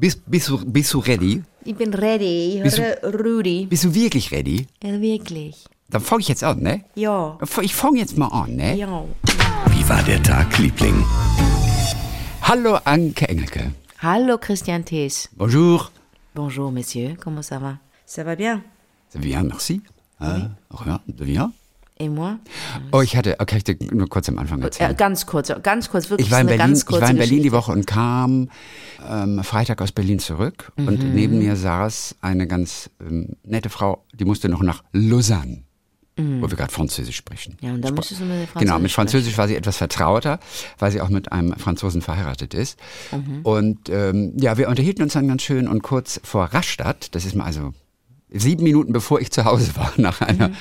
Bist, bist, du, bist du ready? Ich bin ready. Ich Bist du- höre Rudi. Bist du wirklich ready? Ja, wirklich. Dann fange ich jetzt an, ne? Ja. Ich fange jetzt mal an, ne? Ja. Wie war der Tag, Liebling? Hallo Anke Engelke. Hallo Christian Thees. Bonjour. Bonjour, messieurs. Comment ça va? Ça va bien. Ça bien, merci. Ah, rien, de bien. Et moi? Oh, ich hatte, okay, ich dir nur kurz am Anfang Äh, erzählen. ganz kurz, ganz kurz, wirklich Ich war in Berlin, ich war in Berlin die. Woche und kam ähm, Freitag aus Berlin zurück und Mhm. neben mir saß eine ganz ähm, nette Frau, die musste noch nach Lausanne, wo wir gerade Französisch sprechen. Mhm. Ja, und da müsstest du mit Französisch Genau, mit Französisch war sie etwas vertrauter, weil sie auch mit einem Franzosen verheiratet ist. Mhm. Und ähm, ja, wir unterhielten uns dann ganz schön und kurz vor Rastatt, das ist mal also sieben Minuten bevor ich zu Hause war, nach einer Mhm.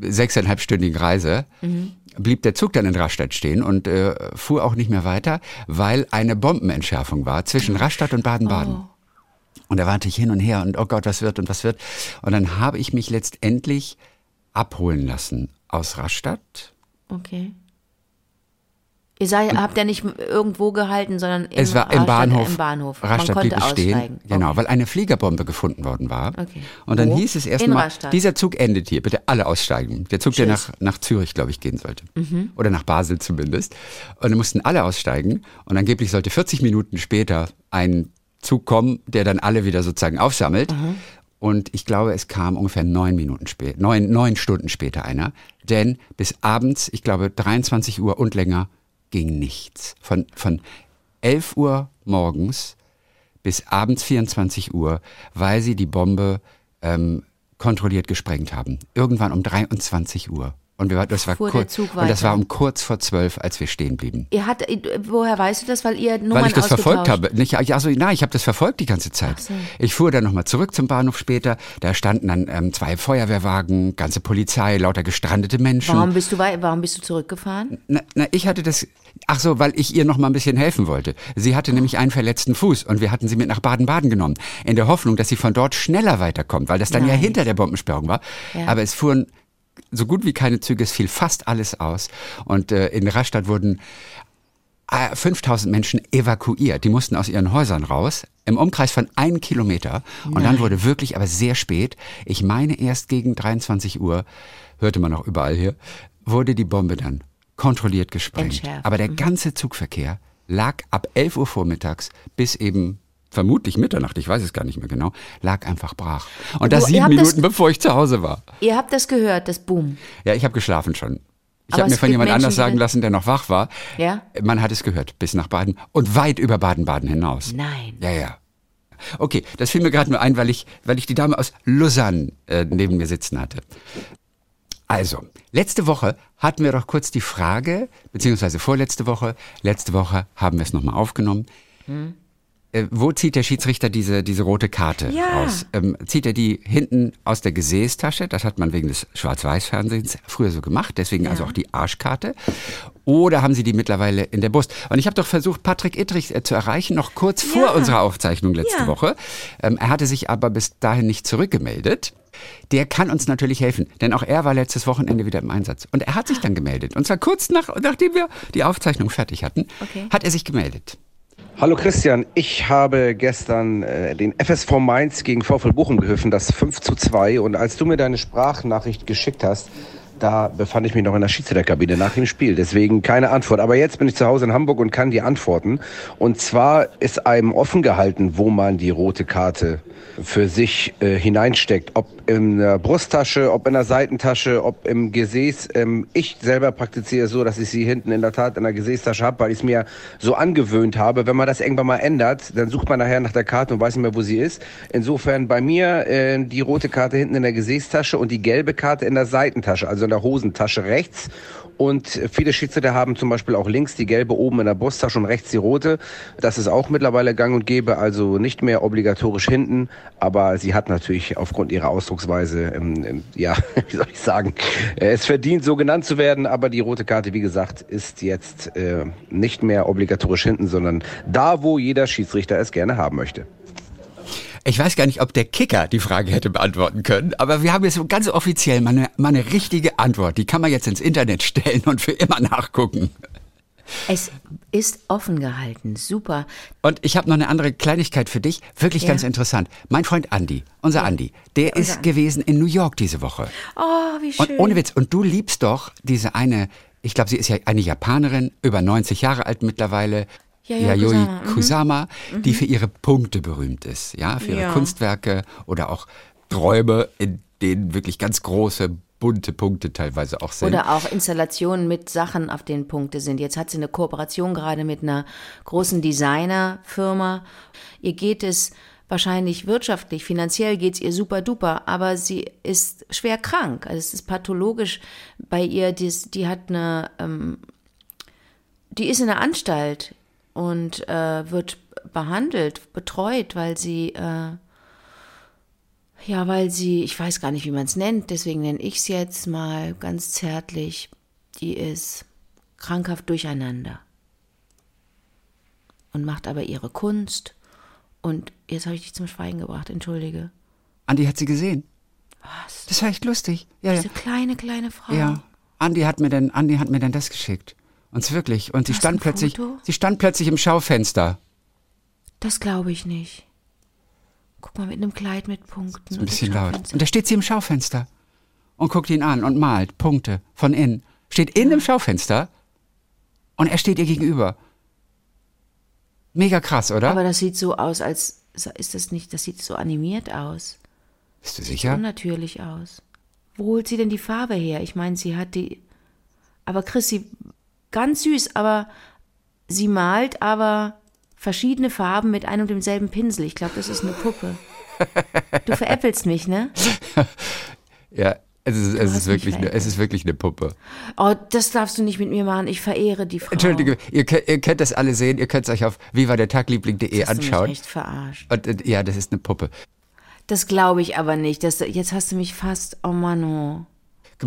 Sechseinhalbstündigen Reise, blieb der Zug dann in Rastatt stehen und äh, fuhr auch nicht mehr weiter, weil eine Bombenentschärfung war zwischen Rastatt und Baden-Baden. Und da warte ich hin und her und oh Gott, was wird und was wird. Und dann habe ich mich letztendlich abholen lassen aus Rastatt. Okay. Ihr sei, habt ja nicht irgendwo gehalten, sondern im, es war im Bahnhof. Im Bahnhof. Rastatt Man blieb stehen. aussteigen. Genau, Okay. weil eine Fliegerbombe gefunden worden war. Okay. Und dann Wo? hieß es erstmal, dieser Zug endet hier, bitte alle aussteigen. Der Zug, der Tschüss. nach, nach Zürich, glaube ich, gehen sollte. Mhm. Oder nach Basel zumindest. Und dann mussten alle aussteigen. Und angeblich sollte 40 Minuten später ein Zug kommen, der dann alle wieder sozusagen aufsammelt. Mhm. Und ich glaube, es kam ungefähr neun Minuten später, neun, neun Stunden später einer. Denn bis abends, ich glaube, 23 Uhr und länger ging nichts. Von, von 11 Uhr morgens bis abends 24 Uhr, weil sie die Bombe ähm, kontrolliert gesprengt haben. Irgendwann um 23 Uhr. Und wir, das war kurz, und das war um kurz vor zwölf, als wir stehen blieben. Ihr hat, woher weißt du das? Weil ihr Nummern Weil ich das verfolgt habe. Nicht, also, nein, ich habe das verfolgt die ganze Zeit. So. Ich fuhr dann nochmal zurück zum Bahnhof später. Da standen dann ähm, zwei Feuerwehrwagen, ganze Polizei, lauter gestrandete Menschen. Warum bist du, warum bist du zurückgefahren? Na, na, ich hatte das. Ach so, weil ich ihr noch mal ein bisschen helfen wollte. Sie hatte nämlich einen verletzten Fuß und wir hatten sie mit nach Baden-Baden genommen, in der Hoffnung, dass sie von dort schneller weiterkommt, weil das dann ja Nein. hinter der Bombensperrung war. Ja. Aber es fuhren so gut wie keine Züge, es fiel fast alles aus. Und äh, in Rastatt wurden äh, 5000 Menschen evakuiert. Die mussten aus ihren Häusern raus, im Umkreis von einem Kilometer. Und dann wurde wirklich, aber sehr spät, ich meine erst gegen 23 Uhr, hörte man auch überall hier, wurde die Bombe dann kontrolliert gesprengt. Entschärft. Aber der ganze Zugverkehr lag ab 11 Uhr vormittags bis eben vermutlich Mitternacht, ich weiß es gar nicht mehr genau, lag einfach brach. Und das Du, sieben habt das- Minuten, bevor ich zu Hause war. Ihr habt das gehört, das Boom. Ja, ich habe geschlafen schon. Ich habe mir von jemand Menschen, anders sagen lassen, der noch wach war. Ja? Man hat es gehört, bis nach Baden und weit über Baden-Baden hinaus. Nein. Ja, ja. Okay, das fiel mir gerade nur ein, weil ich, weil ich die Dame aus Lausanne äh, neben mir sitzen hatte. Also, letzte Woche hatten wir doch kurz die Frage, beziehungsweise vorletzte Woche, letzte Woche haben wir es nochmal aufgenommen. Äh, wo zieht der Schiedsrichter diese, diese rote Karte Ja. raus? Ähm, zieht er die hinten aus der Gesäßtasche? Das hat man wegen des Schwarz-Weiß-Fernsehens früher so gemacht, deswegen also auch die Arschkarte. Oder haben sie die mittlerweile in der Brust? Und ich habe doch versucht, Patrick Ittrich äh, zu erreichen, noch kurz vor Ja. unserer Aufzeichnung letzte Ja. Woche. Ähm, er hatte sich aber bis dahin nicht zurückgemeldet. Der kann uns natürlich helfen, denn auch er war letztes Wochenende wieder im Einsatz. Und er hat sich dann gemeldet. Und zwar kurz nach, nachdem wir die Aufzeichnung fertig hatten, Okay. hat er sich gemeldet. Hallo Christian, ich habe gestern äh, den FSV Mainz gegen VfL Bochum geholfen, das 5 zu 2. Und als du mir deine Sprachnachricht geschickt hast, da befand ich mich noch in der Schiedsrichterkabine nach dem Spiel. Deswegen keine Antwort. Aber jetzt bin ich zu Hause in Hamburg und kann dir antworten. Und zwar ist einem offen gehalten, wo man die rote Karte für sich äh, hineinsteckt. Ob in der Brusttasche, ob in der Seitentasche, ob im Gesäß. Ähm, ich selber praktiziere so, dass ich sie hinten in der Tat in der Gesäßtasche habe, weil ich es mir so angewöhnt habe. Wenn man das irgendwann mal ändert, dann sucht man nachher nach der Karte und weiß nicht mehr, wo sie ist. Insofern bei mir äh, die rote Karte hinten in der Gesäßtasche und die gelbe Karte in der Seitentasche, also in der Hosentasche rechts. Und viele Schiedsrichter haben zum Beispiel auch links die gelbe oben in der Brusttasche und rechts die rote. Das ist auch mittlerweile gang und gäbe, also nicht mehr obligatorisch hinten. Aber sie hat natürlich aufgrund ihrer Ausdrucksweise, ähm, ähm, ja, wie soll ich sagen, äh, es verdient, so genannt zu werden. Aber die rote Karte, wie gesagt, ist jetzt äh, nicht mehr obligatorisch hinten, sondern da, wo jeder Schiedsrichter es gerne haben möchte. Ich weiß gar nicht, ob der Kicker die Frage hätte beantworten können, aber wir haben jetzt so ganz offiziell mal eine, mal eine richtige Antwort. Die kann man jetzt ins Internet stellen und für immer nachgucken. Es ist offen gehalten. Super. Und ich habe noch eine andere Kleinigkeit für dich, wirklich Ja. ganz interessant. Mein Freund Andy, unser Andy, der ist Andy. gewesen in New York diese Woche. Oh, wie Und schön. ohne Witz, und du liebst doch diese eine, ich glaube, sie ist ja eine Japanerin, über 90 Jahre alt mittlerweile. Yayoi Kusama, mhm. Kusama, die für ihre Punkte berühmt ist, ja, für ihre Ja. Kunstwerke oder auch Träume, in denen wirklich ganz große, bunte Punkte teilweise auch sind. Oder auch Installationen mit Sachen, auf denen Punkte sind. Jetzt hat sie eine Kooperation gerade mit einer großen Designerfirma. Ihr geht es wahrscheinlich wirtschaftlich, finanziell geht es ihr super duper, aber sie ist schwer krank. Also es ist pathologisch bei ihr. Die, die hat eine, ähm, die ist in der Anstalt und äh, wird behandelt, betreut, weil sie äh, ja, weil sie, ich weiß gar nicht, wie man es nennt, deswegen nenne ich es jetzt mal ganz zärtlich, die ist krankhaft durcheinander und macht aber ihre Kunst. Und jetzt habe ich dich zum Schweigen gebracht, entschuldige. Andi hat sie gesehen. Was? Das war echt lustig. Ja, ja. Diese kleine, kleine Frau. Ja, Andi hat mir denn, Andi hat mir dann das geschickt. Und wirklich. Und sie stand plötzlich, Foto? sie stand plötzlich im Schaufenster. Das glaube ich nicht. Guck mal, mit einem Kleid mit Punkten. Ein bisschen und laut. Und da steht sie im Schaufenster und guckt ihn an und malt Punkte von innen. Steht in dem Schaufenster und er steht ihr gegenüber. Mega krass, oder? Aber das sieht so aus, als ist das nicht, das sieht so animiert aus. Bist du sicher? unnatürlich aus. Wo holt sie denn die Farbe her? Ich meine, sie hat die. Aber Chris, sie ganz süß, aber sie malt aber verschiedene Farben mit einem und demselben Pinsel. Ich glaube, das ist eine Puppe. Du veräppelst mich, ne? Ja, es ist, es ist, wirklich eine, es ist wirklich eine Puppe. Oh, das darfst du nicht mit mir machen. Ich verehre die Frau. Entschuldige, ihr, könnt- ihr könnt das alle sehen, ihr könnt es euch auf vivadertagliebling.de Hast du mich anschauen. echt verarscht. Und, äh, ja, das ist eine Puppe. Das glaube ich aber nicht. Das, jetzt hast du mich fast. Oh Mann, oh.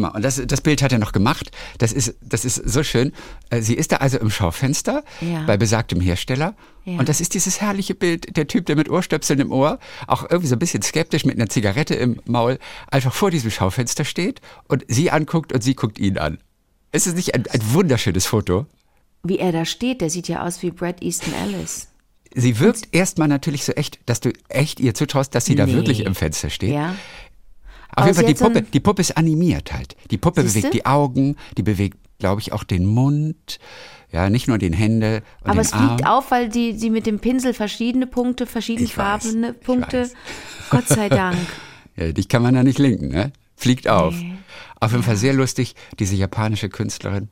Mal, und das, das Bild hat er noch gemacht. Das ist, das ist so schön. Äh, Sie ist da also im Schaufenster Ja. bei besagtem Hersteller. Ja. Und das ist dieses herrliche Bild, der Typ, der mit Ohrstöpseln im Ohr, auch irgendwie so ein bisschen skeptisch mit einer Zigarette im Maul, einfach vor diesem Schaufenster steht und sie anguckt und sie guckt ihn an. Ist es nicht ein, ein wunderschönes Foto? Wie er da steht, der sieht ja aus wie Brad Easton Ellis. Sie wirkt erstmal natürlich so echt, dass du echt ihr zutraust, dass sie da Nee. wirklich im Fenster steht. Ja. Auf jeden Fall, die Puppe, die Puppe ist animiert halt. Die Puppe Siehste? bewegt die Augen, die bewegt, glaube ich, auch den Mund. Ja, nicht nur den Hände und Aber den es Arm. fliegt auf, weil die, sie mit dem Pinsel verschiedene Punkte, verschiedene Ich weiß, farbene ich Punkte. weiß. Gott sei Dank. Ja, dich kann man da nicht linken, ne? Fliegt auf. Nee. Auf jeden Fall sehr lustig, diese japanische Künstlerin,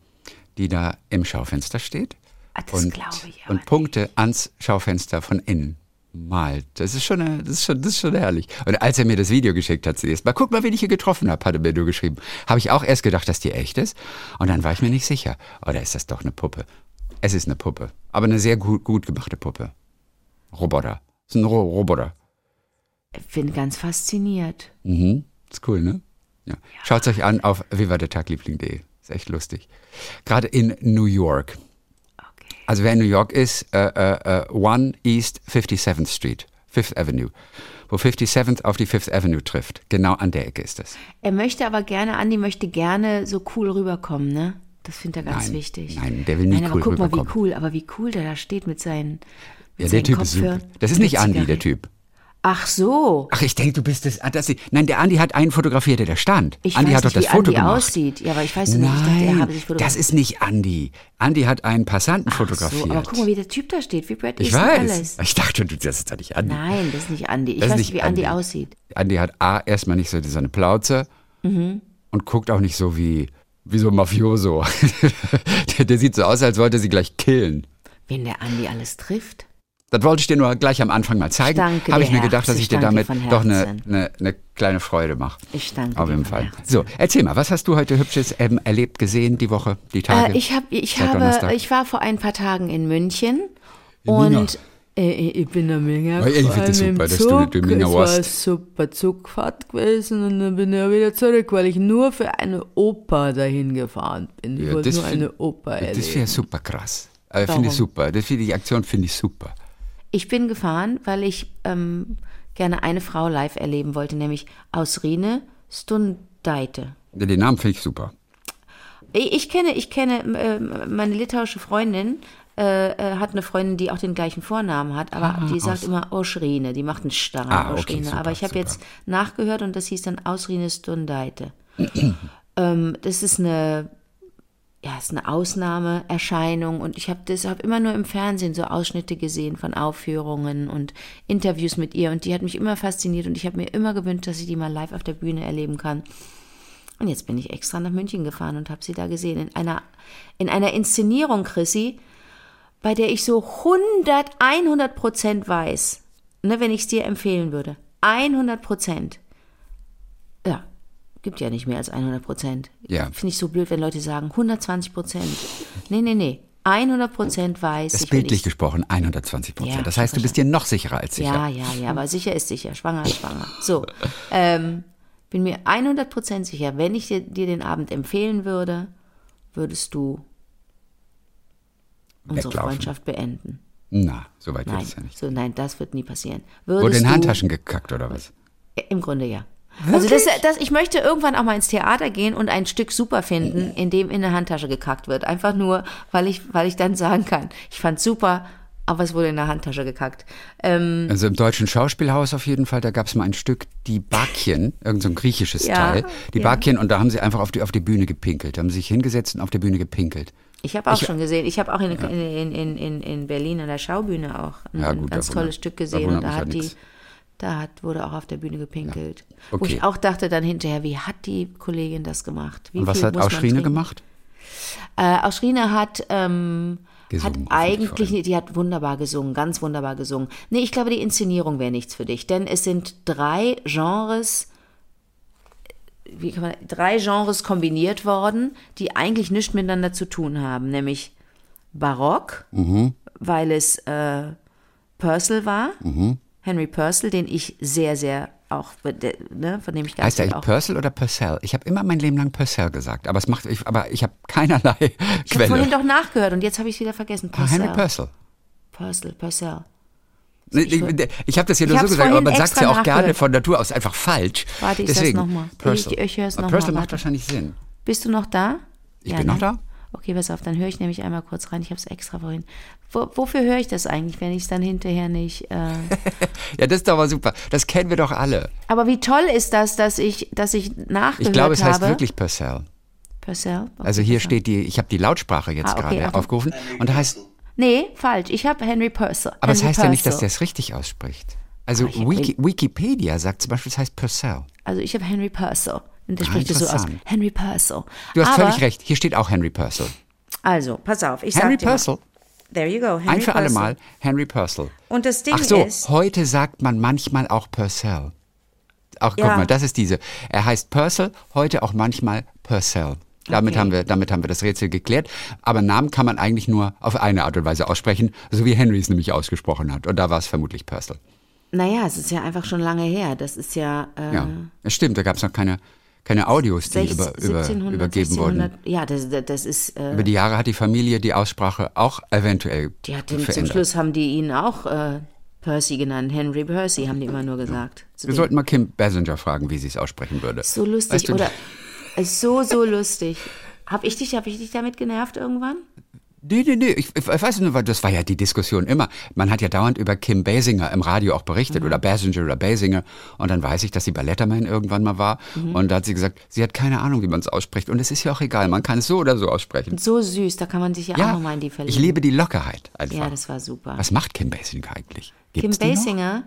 die da im Schaufenster steht Ah, das und, glaube ich und Punkte ans Schaufenster von innen malt. Das ist schon, das ist schon, das ist schon herrlich. Und als er mir das Video geschickt hat zuerst, mal guck mal, wen ich hier getroffen habe, hat er mir nur geschrieben. Habe ich auch erst gedacht, dass die echt ist. Und dann war ich mir nicht sicher. Oder ist das doch eine Puppe? Es ist eine Puppe. Aber eine sehr gut, gut gemachte Puppe. Roboter. Das ist ein Ro Roboter. Ich bin ganz fasziniert. Mhm. Ist cool, ne? Ja. Schaut euch an auf vivadertagliebling.de. Ist echt lustig. Gerade in New York. Also wer in New York ist, äh, äh, äh, One East 57th Street, Fifth Avenue. Wo 57th auf die Fifth Avenue trifft. Genau an der Ecke ist es. Er möchte aber gerne, Andi möchte gerne so cool rüberkommen, ne? Das findet er ganz Nein, wichtig. nein, der will nie Nein, aber cool guck mal, wie cool, aber wie cool der da steht mit seinen. Mit Ja, der seinen Typ ist super. Das ist nicht Andi, der. Typ. Ach so. Ach, ich denke, du bist es. ah, Das, nein, der Andi hat einen fotografiert, der da stand. Ich Andi weiß hat doch nicht, das wie Foto Andi gemacht. aussieht. Ja, aber ich weiß nicht. Ich dachte, er Nein, habe sich das fotografiert. ist nicht Andi. Andi hat einen Passanten Ach fotografiert. So, aber guck mal, wie der Typ da steht, wie Brad ich weiß. Ellis. Ich dachte, du, das ist doch nicht Andi. Nein, das ist nicht Andi. Ich Das weiß nicht wie Andi, Andi. aussieht. Andi hat A, erstmal nicht so, so eine Plauze und guckt auch nicht so wie, wie so ein Mafioso. der, der sieht so aus, als wollte er sie gleich killen. Wen der Andi alles trifft. Das wollte ich dir nur gleich am Anfang mal zeigen. danke Habe ich mir gedacht, dass ich Ich dir damit doch eine, eine, eine kleine Freude mache. Ich danke Auf jeden Fall. Herzen. So, erzähl mal, was hast du heute Hübsches ähm, erlebt, gesehen die Woche, die Tage? Äh, ich hab, ich habe, ich war vor ein paar Tagen in München In und Minga. äh, ich bin da mega ich finde das super, dass du- in Minga Es war warst. eine super Zugfahrt gewesen und dann bin ich wieder zurück, weil ich nur für eine Oper dahin gefahren bin. Ich Ja, wollte das nur find- eine Oper das erleben. wäre super krass. Äh, finde ich super. Das finde die Aktion finde ich super. Ich bin gefahren, weil ich ähm, gerne eine Frau live erleben wollte, nämlich Ausrine Stundeite. Den Namen finde ich super. Ich kenne, ich kenne äh, meine litauische Freundin. Äh, äh, hat eine Freundin, die auch den gleichen Vornamen hat, aber Ah, die sagt immer Oschrine, die macht einen starren Ah, okay, super, aber ich habe jetzt nachgehört und das hieß dann Ausrine Stundeite. ähm, das ist eine, ja, ist eine Ausnahmeerscheinung und ich habe deshalb immer nur im Fernsehen so Ausschnitte gesehen von Aufführungen und Interviews mit ihr und die hat mich immer fasziniert und ich habe mir immer gewünscht, dass ich die mal live auf der Bühne erleben kann. Und jetzt bin ich extra nach München gefahren und habe sie da gesehen in einer in einer Inszenierung, Chrissy, bei der ich so 100, 100 Prozent weiß, ne, wenn ich es dir empfehlen würde. 100 Prozent. Gibt ja nicht mehr als 100 Prozent. Ja. Finde ich so blöd, wenn Leute sagen 120 Prozent. Nee, nee, nee. 100 Prozent weiß Das ich. bildlich ich's- gesprochen, 120 Prozent. Ja, das heißt, du bist dir noch sicherer als sicher. Ja, ja, ja, aber sicher ist sicher. Schwanger ist schwanger. So, ähm, bin mir 100 Prozent sicher, wenn ich dir, dir den Abend empfehlen würde, würdest du unsere Weglaufen. Freundschaft beenden. Na, so weit wird es ja nicht. so, nein, das wird nie passieren. Wurde Würdest in du, Handtaschen gekackt oder was? Im Grunde ja. Also das, das, ich möchte irgendwann auch mal ins Theater gehen und ein Stück super finden, in dem in der Handtasche gekackt wird. Einfach nur, weil ich, weil ich dann sagen kann, ich fand's super, aber es wurde in der Handtasche gekackt. Ähm, Also im deutschen Schauspielhaus auf jeden Fall, da gab es mal ein Stück, die Bakien, irgend so ein griechisches Ja, Teil. Die ja. Bakien und da haben sie einfach auf die, auf die Bühne gepinkelt, haben sich hingesetzt und auf der Bühne gepinkelt. ich habe auch schon gesehen, ich habe auch in, in, in, in, in Berlin an der Schaubühne auch ein, Ja, gut, ganz tolles Stück gesehen und da ja hat die, nix. Da hat, wurde auch auf der Bühne gepinkelt. Wo Okay. ich auch dachte dann hinterher, wie hat die Kollegin das gemacht? Wie Und was viel hat Ausschrine trinken? gemacht? Äh, Ausrine hat, ähm, hat Gesungen, eigentlich, hoffentlich die hat wunderbar gesungen, ganz wunderbar gesungen. Nee, ich glaube, die Inszenierung wäre nichts für dich, denn es sind drei Genres, wie kann man, drei Genres kombiniert worden, die eigentlich nichts miteinander zu tun haben, nämlich Barock, Mhm. weil es äh, Purcell war, Mhm. Henry Purcell, den ich sehr, sehr auch, ne, von dem ich ganz Heißt der auch Purcell oder Purcell? Ich habe immer mein Leben lang Purcell gesagt, aber es macht, ich, aber ich habe keinerlei Ich habe vorhin Quelle. doch nachgehört und jetzt habe ich es wieder vergessen. Ah, Purcell. Henry Purcell. Purcell, Purcell. Nee, Ich, ich habe das hier Ich nur so gesagt, aber man sagt es ja auch gerne von Natur aus einfach falsch. Warte, ich Deswegen, noch mal. Purcell. Ich- ich noch Purcell mal, macht wahrscheinlich Sinn. Bist du noch da? Ich bin noch da. Okay, pass auf, dann höre ich nämlich einmal kurz rein. Ich habe es extra vorhin. Wo, wofür höre ich das eigentlich, wenn ich es dann hinterher nicht. Äh Ja, das ist doch mal super. Das kennen wir doch alle. Aber wie toll ist das, dass ich, dass ich nachgehört Ich glaube, es heißt habe. wirklich Purcell. Purcell? Okay, Also hier Purcell. steht die, ich habe die Lautsprache jetzt Ah, okay, gerade also- aufgerufen und da heißt, Nee, falsch. Ich habe Henry Purcell. aber es Henry heißt ja nicht, dass der Purcell. es richtig ausspricht. Also ich- Wiki, Wikipedia sagt zum Beispiel, es heißt Purcell. Also ich habe Henry Purcell. Und der Ah, spricht es so aus. Henry Purcell. Du hast Aber, völlig recht. Hier steht auch Henry Purcell. Also, pass auf. Ich Henry sag dir mal. Purcell. There you go. Henry Ein für alle Purcell. Mal Henry Purcell. Und das Ding Ach so, ist. heute sagt man manchmal auch Purcell. Ach, guck Ja. mal, das ist diese. Er heißt Purcell, heute auch manchmal Purcell. Damit, Okay. haben wir, damit haben wir das Rätsel geklärt. Aber Namen kann man eigentlich nur auf eine Art und Weise aussprechen, so wie Henry es nämlich ausgesprochen hat. Und da war es vermutlich Purcell. Naja, es ist ja einfach schon lange her. Das ist ja. Äh, Ja, es stimmt, da gab es noch keine, keine Audios, die 16, über, über, 1700, übergeben wurden. 1600, Ja, das, das- ist. Äh, Über die Jahre hat die Familie die Aussprache auch eventuell die hat den, zum. Schluss haben die ihn auch äh, Percy genannt. Henry Percy haben die immer nur gesagt. Zu Wir sollten mal Kim Basinger fragen, wie sie es aussprechen würde. so lustig, Weißt du- oder? Ist so, so lustig. Hab ich dich, hab ich dich damit genervt irgendwann? Nee, nee, nee, ich, ich weiß nur, weil das war ja die Diskussion immer. Man hat ja dauernd über Kim Basinger im Radio auch berichtet oder Basinger oder Basinger. Und dann weiß ich, dass sie bei Letterman irgendwann mal war. Und da hat sie gesagt, sie hat keine Ahnung, wie man es ausspricht. Und es ist ja auch egal, man kann es so oder so aussprechen. So süß, da kann man sich ja, auch Ja, nochmal in die verlieben. ich liebe die Lockerheit einfach. Ja, das war super. Was macht Kim Basinger eigentlich? Kim Gibt's die noch?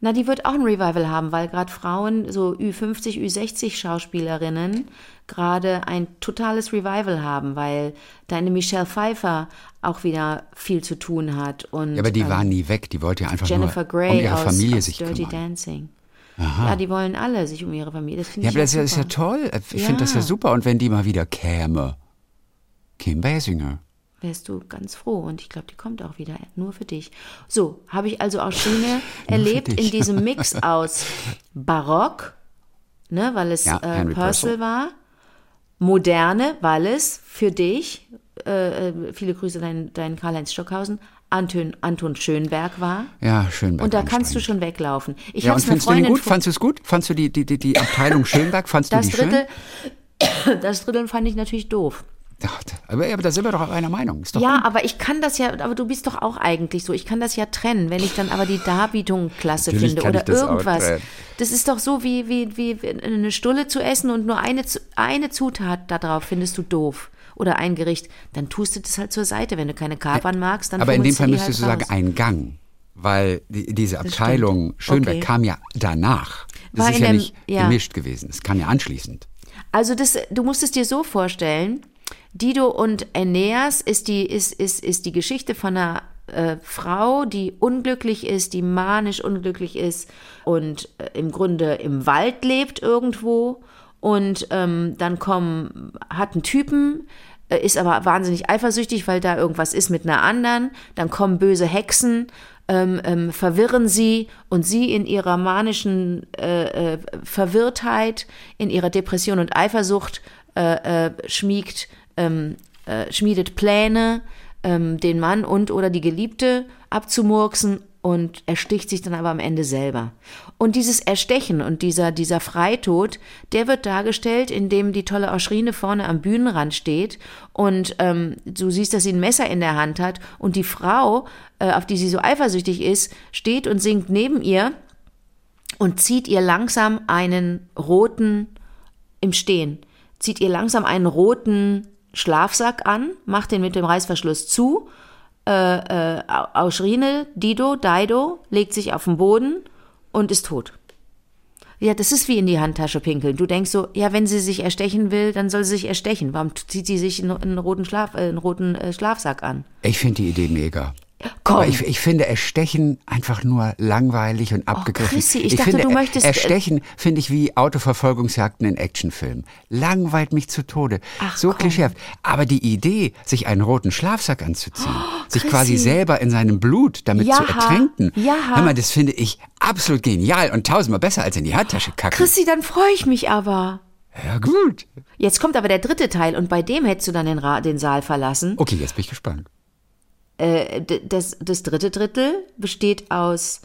Na, die wird auch ein Revival haben, weil gerade Frauen, so Ü50, Ü60 Schauspielerinnen, gerade ein totales Revival haben, weil deine Michelle Pfeiffer auch wieder viel zu tun hat. Und Ja, aber die ähm, war nie weg. Die wollte ja einfach Jennifer nur Grey um ihre aus, Familie aus sich Dirty kümmern. Dancing. Ja, die wollen alle sich um ihre Familie. Das Ja, aber das ist ja- auch ist ja super. toll. Ich finde das ja Ja. super. Und wenn die mal wieder käme. Kim Basinger. Wärst du ganz froh und ich glaube, die kommt auch wieder nur für dich. So, habe ich also auch Schiene erlebt in diesem Mix aus Barock, ne, weil es Ja, äh, Purcell war, Moderne, weil es für dich, äh, äh, viele Grüße dein, dein Karl-Heinz Stockhausen, Anton, Anton Schönberg war. Ja, schön. Und da kannst du schon weglaufen. Ich Ja, und findest du den gut? Fandst du es gut? Fandst du die, die, die, die Abteilung Schönberg? Fandst du das die schön? dritte, das dritte fand ich natürlich doof. Aber, aber da sind wir doch auf einer Meinung. Ist doch Ja, aber ich kann das ja, aber du bist doch auch eigentlich so. Ich kann das ja trennen, wenn ich dann aber die Darbietung klasse Natürlich finde oder das irgendwas. Das ist doch so wie, wie, wie eine Stulle zu essen und nur eine, eine Zutat darauf findest du doof. Oder ein Gericht, dann tust du das halt zur Seite. Wenn du keine Kapern magst, dann aber in dem Fall müsstest du halt sagen, raus. ein Gang. Weil die, diese. Abteilung Schönberg Okay. kam ja danach. Das War ist ja dem- nicht ja. gemischt gewesen. Es kam ja anschließend. Also das, du musst es dir so vorstellen, Dido und Aeneas ist die, ist, ist, ist die Geschichte von einer äh, Frau, die unglücklich ist, die manisch unglücklich ist und äh, im Grunde im Wald lebt irgendwo. Und ähm, dann kommen, hat einen Typen, äh, ist aber wahnsinnig eifersüchtig, weil da irgendwas ist mit einer anderen, dann kommen böse Hexen, ähm, ähm, verwirren sie und sie in ihrer manischen äh, äh, Verwirrtheit, in ihrer Depression und Eifersucht äh, schmiegt, ähm, äh, schmiedet Pläne, ähm, den Mann und oder die Geliebte abzumurksen und ersticht sich dann aber am Ende selber. Und dieses Erstechen und dieser, dieser Freitod, der wird dargestellt, indem die tolle Oschrine vorne am Bühnenrand steht und ähm, du siehst, dass sie ein Messer in der Hand hat und die Frau, äh, auf die sie so eifersüchtig ist, steht und singt neben ihr und zieht ihr langsam einen roten, im Stehen, zieht ihr langsam einen roten Schlafsack an, macht den mit dem Reißverschluss zu, äh, äh, Auschrine, Dido, Daido, legt sich auf den Boden und ist tot. Ja, das ist wie in die Handtasche pinkeln. Du denkst so, ja, wenn sie sich erstechen will, dann soll sie sich erstechen. Warum zieht sie sich einen, einen roten, Schlaf, äh, einen roten äh, Schlafsack an? Ich finde die Idee mega. Komm. Aber ich, ich finde Erstechen einfach nur langweilig und abgegriffen. Chrissy, ich dachte, finde, du möchtest, äh, Erstechen finde ich wie Autoverfolgungsjagden in Actionfilmen. Langweilt mich zu Tode. Ach, so komm. klischeehaft. Aber die Idee, sich einen roten Schlafsack anzuziehen, sich Chrissy. quasi selber in seinem Blut damit zu Jaha, ertränken, hör mal, das finde ich absolut genial und tausendmal besser als in die Handtasche kacken. Chrissy, dann freue ich mich aber. Ja gut. Jetzt kommt aber der dritte Teil und bei dem hättest du dann den, Ra den Saal verlassen. Okay, jetzt bin ich gespannt. Äh, das, das dritte Drittel besteht aus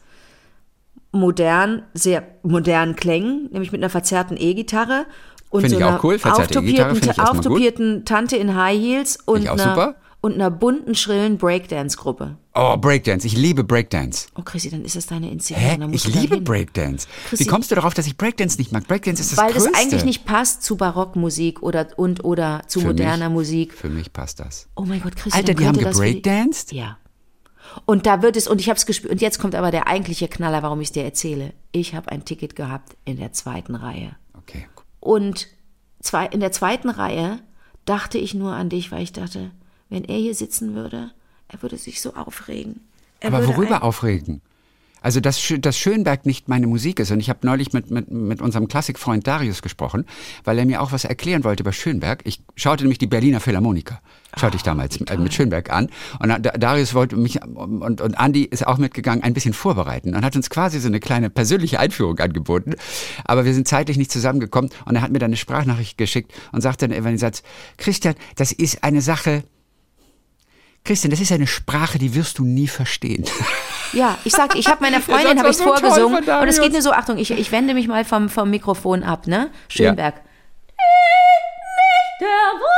modern, sehr modernen Klängen, nämlich mit einer verzerrten E-Gitarre und Finde so ich auch einer cool, verzerrte E-Gitarre auftopierten, gut. auftopierten Tante in High Heels und ich auch einer, super. Und einer bunten, schrillen Breakdance-Gruppe. Oh, Breakdance. Ich liebe Breakdance. Oh, Chrissy, dann ist das deine Inszenierung. Hä? Ich liebe hin. Breakdance. Chrissy- Wie kommst du darauf, dass ich Breakdance nicht mag? Breakdance ist das Weil Größte. das eigentlich nicht passt zu Barockmusik oder und oder zu Für moderner mich, Musik. Für mich passt das. Oh mein Gott, Chrissy, Alter, die haben gebreakdanced? Ja. Und da wird es, und ich habe es gespürt, und jetzt kommt aber der eigentliche Knaller, warum ich es dir erzähle. Ich habe ein Ticket gehabt in der zweiten Reihe. Okay. Und zwei, in der zweiten Reihe dachte ich nur an dich, weil ich dachte, wenn er hier sitzen würde, er würde sich so aufregen. Er Aber worüber aufregen? Also, dass, dass Schönberg nicht meine Musik ist. Und ich habe neulich mit, mit, mit unserem Klassikfreund Darius gesprochen, weil er mir auch was erklären wollte über Schönberg. Ich schaute nämlich die Berliner Philharmoniker, schaute ich damals äh, mit Schönberg an. Und da- Darius wollte mich, und, und Andi ist auch mitgegangen, ein bisschen vorbereiten und hat uns quasi so eine kleine persönliche Einführung angeboten. Aber wir sind zeitlich nicht zusammengekommen und er hat mir dann eine Sprachnachricht geschickt und sagte dann irgendwann den Satz, Christian, das ist eine Sache, Christian, das ist eine Sprache, die wirst du nie verstehen. Ja, ich sag, ich habe meiner Freundin habe ich so vorgesungen und es geht nur so, Achtung, ich, ich wende mich mal vom, vom Mikrofon ab, ne? Schönberg. Der Wald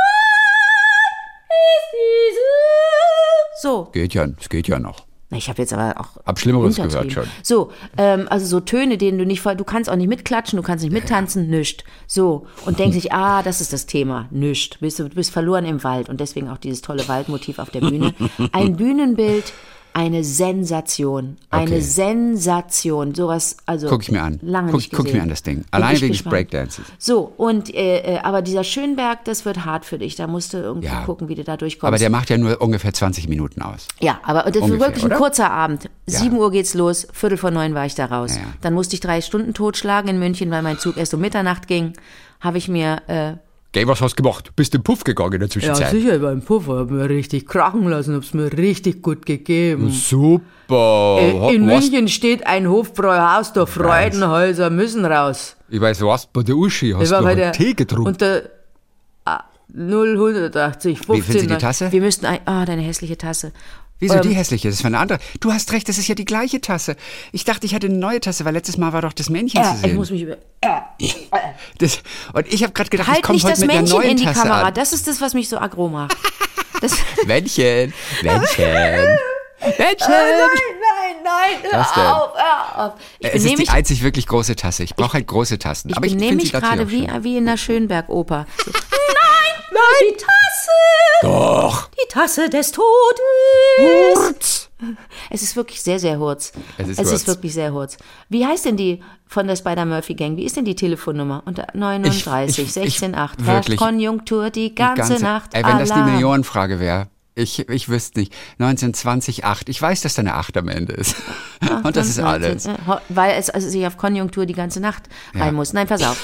ist diese. So, Geht ja, es geht ja noch. Ich habe jetzt aber auch. Hab Schlimmeres gehört schon. So, ähm, also so Töne, denen du nicht, voll- du kannst auch nicht mitklatschen, du kannst nicht mittanzen, nischt. So, und denkst sich, ah, das ist das Thema, nischt. Bist du, du bist verloren im Wald und deswegen auch dieses tolle Waldmotiv auf der Bühne. Ein Bühnenbild, eine Sensation. Eine Okay. Sensation. Sowas, also. Guck ich mir an. Lange guck, nicht guck gesehen. mir an das Ding. Allein wegen des. Breakdances. So, und, äh, äh, aber dieser Schönberg, das wird hart für dich. Da musst du irgendwie Ja. gucken, wie du da durchkommst. Aber der macht ja nur ungefähr 20 Minuten aus. Ja, aber das Ungefähr, war wirklich ein oder? kurzer Abend. Ja. 7 Uhr geht's los, Viertel vor neun war ich da raus. Ja. Dann musste ich drei Stunden totschlagen in München, weil mein Zug erst um Mitternacht ging. Habe ich mir, äh, Geh, was hast du gemacht? Bist im Puff gegangen in der Zwischenzeit. sicher, beim Puffer hab mir richtig krachen lassen, hab's mir richtig gut gegeben. Super. Äh, in was- München steht ein Hofbräuhaus, der Freudenhäuser müssen raus. Ich weiß, was bei der Uschi hast Ich war du bei einen der, Tee getrunken. Und der ah, 0180, 15. Wie du die Tasse? wir müssten, ein, ah, deine hässliche Tasse. Wieso Ähm, die hässliche? Das ist eine andere. Du hast recht, das ist ja die gleiche Tasse. Ich dachte, ich hatte eine neue Tasse, weil letztes Mal war doch das Männchen zu Äh, ich sehen. muss mich über. das, und ich habe gerade gedacht, ich Halt komme nicht heute das mit der Männchen neuen in die Tasse Kamera. an. Das ist das, was mich so aggro macht. Männchen, Männchen. Männchen. nein, nein, hör Was denn? auf, hör auf. Ich Es ist die einzig wirklich große Tasse. Ich brauche halt große Tassen. ich aber ich finde mich gerade wie, wie in der Schönberg-Oper. So. Nein, nein, die Tasse. Doch. Die Tasse des Todes. Es ist wirklich sehr, sehr hurz. Es ist es hurz. ist wirklich sehr hurz. Wie heißt denn die von der Spider-Murphy-Gang? Wie ist denn die Telefonnummer? Unter 39 Ich- ich- 16 8. wirklich. Herrscht Konjunktur die ganze, Nacht. Ey, wenn das die Alarm. Millionenfrage wäre. Ich, ich wüsste nicht. 19, 20, 8. Ich weiß, dass da eine 8 am Ende ist. Und das ist alles. Weil es also sich auf Konjunktur die ganze Nacht Ja. rein muss. Nein, pass auf.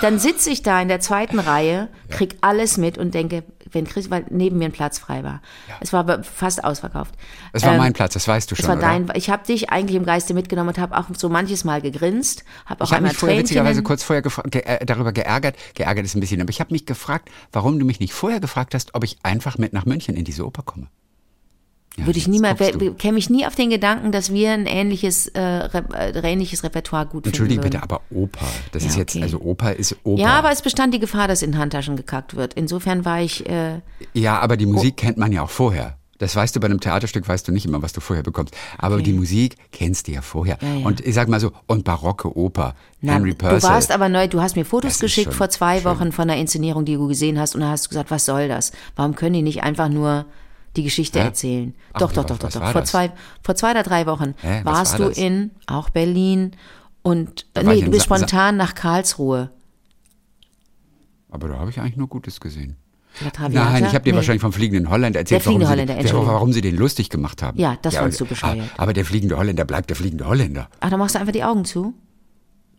Dann sitze ich da in der zweiten Reihe, krieg alles mit und denke, wenn Chris, weil neben mir ein Platz frei war. Es war aber fast ausverkauft. Das war Ähm, mein Platz, das weißt du Es schon, war oder? dein, ich habe dich eigentlich im Geiste mitgenommen und habe auch so manches Mal gegrinst, habe auch Ich habe einmal mich vorher Tränchen witzigerweise kurz vorher ge äh, darüber geärgert. Geärgert ist ein bisschen, aber ich habe mich gefragt, warum du mich nicht vorher gefragt hast, ob ich einfach mit nach München in diese Oper komme. Ja, Würde ich jetzt nie mal, guckst du. käme ich nie auf den Gedanken, dass wir ein ähnliches, äh, Rep äh, ähnliches Repertoire gut Entschuldige finden bitte, würden. aber Oper. Das Ja, ist jetzt, okay. also Oper ist Oper. Ja, aber es bestand die Gefahr, dass in Handtaschen gekackt wird. Insofern war ich, äh, Ja, aber die Musik Oh. kennt man ja auch vorher. Das weißt du bei einem Theaterstück, weißt du nicht immer, was du vorher bekommst. Aber die Musik kennst du ja vorher. Ja, ja. Und ich sag mal so, und barocke Oper. Na, Henry du Purcell. warst aber neu, du hast mir Fotos Das geschickt vor zwei schön. Wochen von einer Inszenierung, die du gesehen hast, und da hast du gesagt, was soll das? Warum können die nicht einfach nur die Geschichte Hä? erzählen? Ach, doch, doch, doch, doch, doch. Vor das? zwei, vor zwei oder drei Wochen Hä, warst war du das? in auch Berlin und Da nee, du bist Sa- Sa- spontan nach Karlsruhe. aber da habe ich eigentlich nur Gutes gesehen. Nein, ich habe dir Nee. wahrscheinlich vom Fliegenden Holländer erzählt, Der Fliegende warum, Holländer, sie, warum sie den lustig gemacht haben. Ja, das fandst aber- du bescheuert. Aber der Fliegende Holländer bleibt der Fliegende Holländer. Ach, da machst du einfach die Augen zu.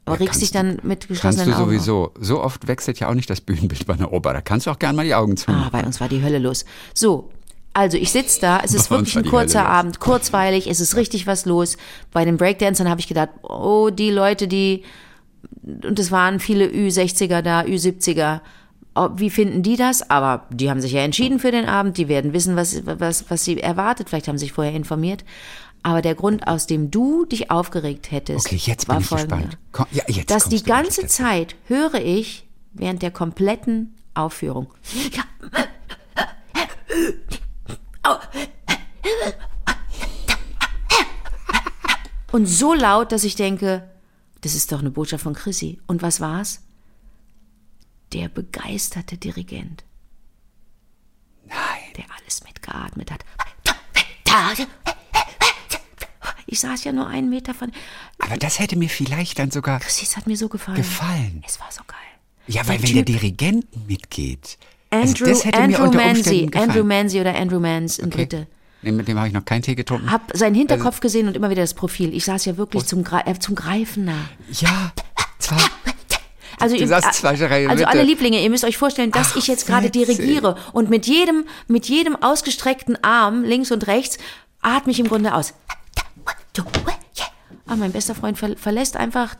Aber Ja, regst dich kannst dann mit Kannst geschlossenen du Augen. auf. sowieso. So oft wechselt ja auch nicht das Bühnenbild bei einer Oper. Da kannst du auch gern mal die Augen zu. Ah, bei uns war die Hölle los. So, also ich sitze da, es ist Bei wirklich ein kurzer Hölle los. Abend, kurzweilig, es ist richtig was los. Bei den Breakdancern habe ich gedacht, oh, die Leute, die, und es waren viele Ü60er da, Ü70er, oh, wie finden die das? Aber die haben sich ja entschieden für den Abend, die werden wissen, was, was, was sie erwartet, vielleicht haben sie sich vorher informiert. Aber der Grund, aus dem du dich aufgeregt hättest, Okay, jetzt war bin ich folgender gespannt. Komm, ja, jetzt dass die ganze. Zeit höre ich während der kompletten Aufführung. Und so laut, dass ich denke, das ist doch eine Botschaft von Chrissy. Und was war's? Der begeisterte Dirigent. Nein. Der alles mitgeatmet hat. Ich saß ja nur einen Meter von. Aber das hätte mir vielleicht dann sogar Chrissy, es hat mir so gefallen. gefallen. Es war so geil. Ja, weil Der wenn der Typ- Dirigent mitgeht. Also Andrew, mir Andrew Manzi. Andrew Manzi oder Andrew Mans in Okay. Dritte. Nee, mit dem habe ich noch keinen Tee getrunken. Hab seinen Hinterkopf gesehen und immer wieder das Profil. Ich saß ja wirklich zum, Gre äh, zum Greifen nah. Ja, zwar. Also, ihr- also alle Lieblinge, ihr müsst euch vorstellen, dass Ach, ich jetzt gerade dirigiere und mit jedem, mit jedem ausgestreckten Arm links und rechts atme ich im Grunde aus. Ah, mein bester Freund ver verlässt einfach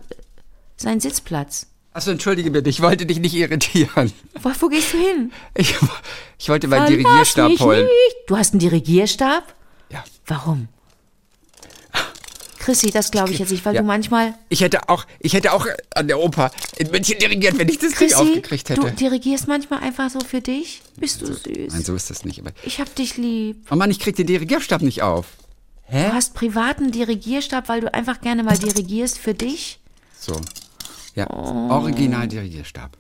seinen Sitzplatz. Achso, entschuldige bitte, ich wollte dich nicht irritieren. Wo, wo gehst du hin? Ich, ich wollte meinen Verlass Dirigierstab mich holen. Nicht. Du hast einen Dirigierstab? Ja. Warum? Chrissy, das glaube ich jetzt nicht, weil Ja. du manchmal. Ich hätte auch, ich hätte auch an der Oper in München dirigiert, wenn ich das nicht Chrissy, aufgekriegt du hätte. dirigierst manchmal einfach so für dich? Bist du süß? Nein, so ist das nicht. Aber Ich hab dich lieb. oh Mann, ich krieg den Dirigierstab nicht auf. Du hast privaten Dirigierstab, weil du einfach gerne mal dirigierst für dich? So. Ja, original Dirigierstab.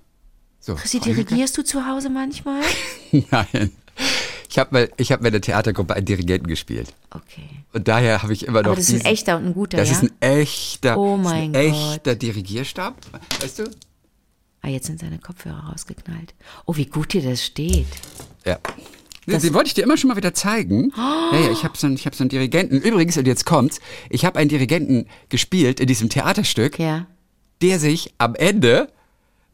So. Chrissy, dirigierst du zu Hause manchmal? Nein. Ich habe mal, ich hab bei der Theatergruppe einen Dirigenten gespielt. Okay. Und daher habe ich immer noch Aber das ist ein diesen- echter und ein guter, Das ja? ist ein echter, Oh das mein ein Gott. echter Dirigierstab. Weißt du? ah, jetzt sind seine Kopfhörer rausgeknallt. Oh, wie gut dir das steht. Ja. Den wollte ich dir immer schon mal wieder zeigen. Ja, ja, ich habe so, einen- ich hab so einen Dirigenten. Übrigens, und jetzt kommt's, ich habe einen Dirigenten gespielt in diesem Theaterstück, Ja. Der sich am Ende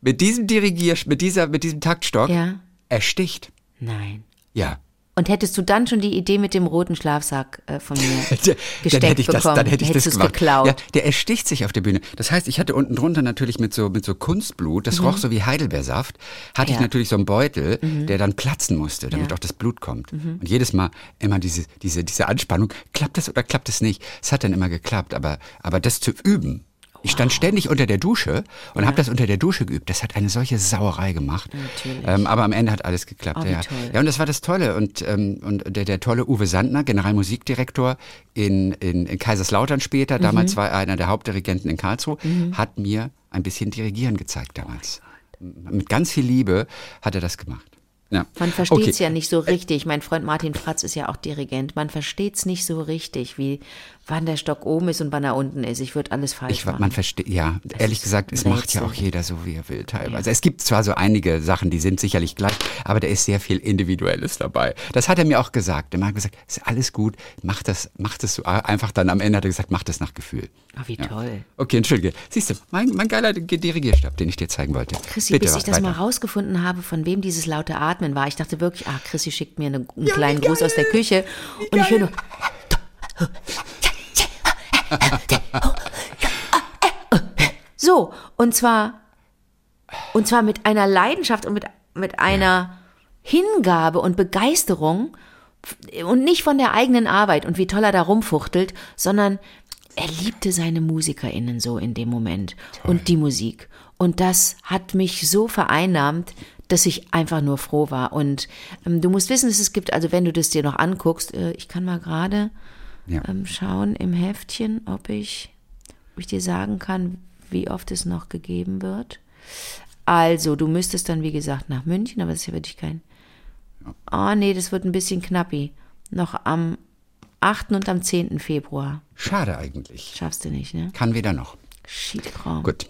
mit diesem Dirigier, mit dieser, mit diesem Taktstock Ja. ersticht. Nein. Ja. Und hättest du dann schon die Idee mit dem roten Schlafsack äh, von mir dann gesteckt hätte ich das, bekommen? dann hätte ich Hättest das gemacht. geklaut. Ja, der ersticht sich auf der Bühne. Das heißt, ich hatte unten drunter natürlich mit so, mit so Kunstblut, das roch so wie Heidelbeersaft, hatte ich Mhm. Ja. Mhm. natürlich so einen Beutel, der dann platzen musste, damit auch das Blut kommt. Und jedes Mal immer diese, diese, diese Anspannung, klappt das oder klappt es nicht? Es hat dann immer geklappt, aber, aber das zu üben. Ich stand ständig unter der Dusche und habe das unter der Dusche geübt. Das hat eine solche Sauerei gemacht. Ähm, aber am Ende hat alles geklappt. Oh, ja. ja, und das war das Tolle. Und, ähm, und der, der tolle Uwe Sandner, Generalmusikdirektor in, in, in Kaiserslautern später, damals war er einer der Hauptdirigenten in Karlsruhe, hat mir ein bisschen Dirigieren gezeigt damals. Mit ganz viel Liebe hat er das gemacht. Ja. Man versteht es Okay. ja nicht so richtig. Mein Freund Martin Fratz ist ja auch Dirigent. Man versteht es nicht so richtig, wie wann der Stock oben ist und wann er unten ist. Ich würde alles falsch Ich, machen. man versteht, ja, ehrlich ist gesagt, es macht ja auch jeder so, wie er will teilweise. Es gibt zwar so einige Sachen, die sind sicherlich gleich, aber da ist sehr viel Individuelles dabei. Das hat er mir auch gesagt. Er hat gesagt, ist alles gut, mach das, mach das so einfach dann am Ende hat er gesagt, mach das nach Gefühl. Ach, wie toll. Okay, entschuldige. Siehst du, mein, mein geiler Dirigierstab, den ich dir zeigen wollte. Chrissy, Bitte, bis ich das weiter. mal rausgefunden habe, von wem dieses laute Atmen war, ich dachte wirklich, ah, Chrissy schickt mir eine, einen kleinen Gruß aus der Küche. Und ich höre nur. So, und zwar, und zwar mit einer Leidenschaft und mit, mit einer Hingabe und Begeisterung und nicht von der eigenen Arbeit und wie toll er da rumfuchtelt, sondern er liebte seine MusikerInnen so in dem Moment und die Musik. Und das hat mich so vereinnahmt, dass ich einfach nur froh war. Und ähm, du musst wissen, dass es gibt, also wenn du das dir noch anguckst, äh, ich kann mal gerade Ja. ähm, schauen im Heftchen, ob ich, ob ich dir sagen kann, wie oft es noch gegeben wird. Also, du müsstest dann, wie gesagt, nach München, aber das ist ja wirklich kein. Ah, nee, das wird ein bisschen knappi. Noch am 8. und am 10. Februar. Schade eigentlich. Schaffst du nicht, ne? Kann weder noch. Schiedkram. Gut.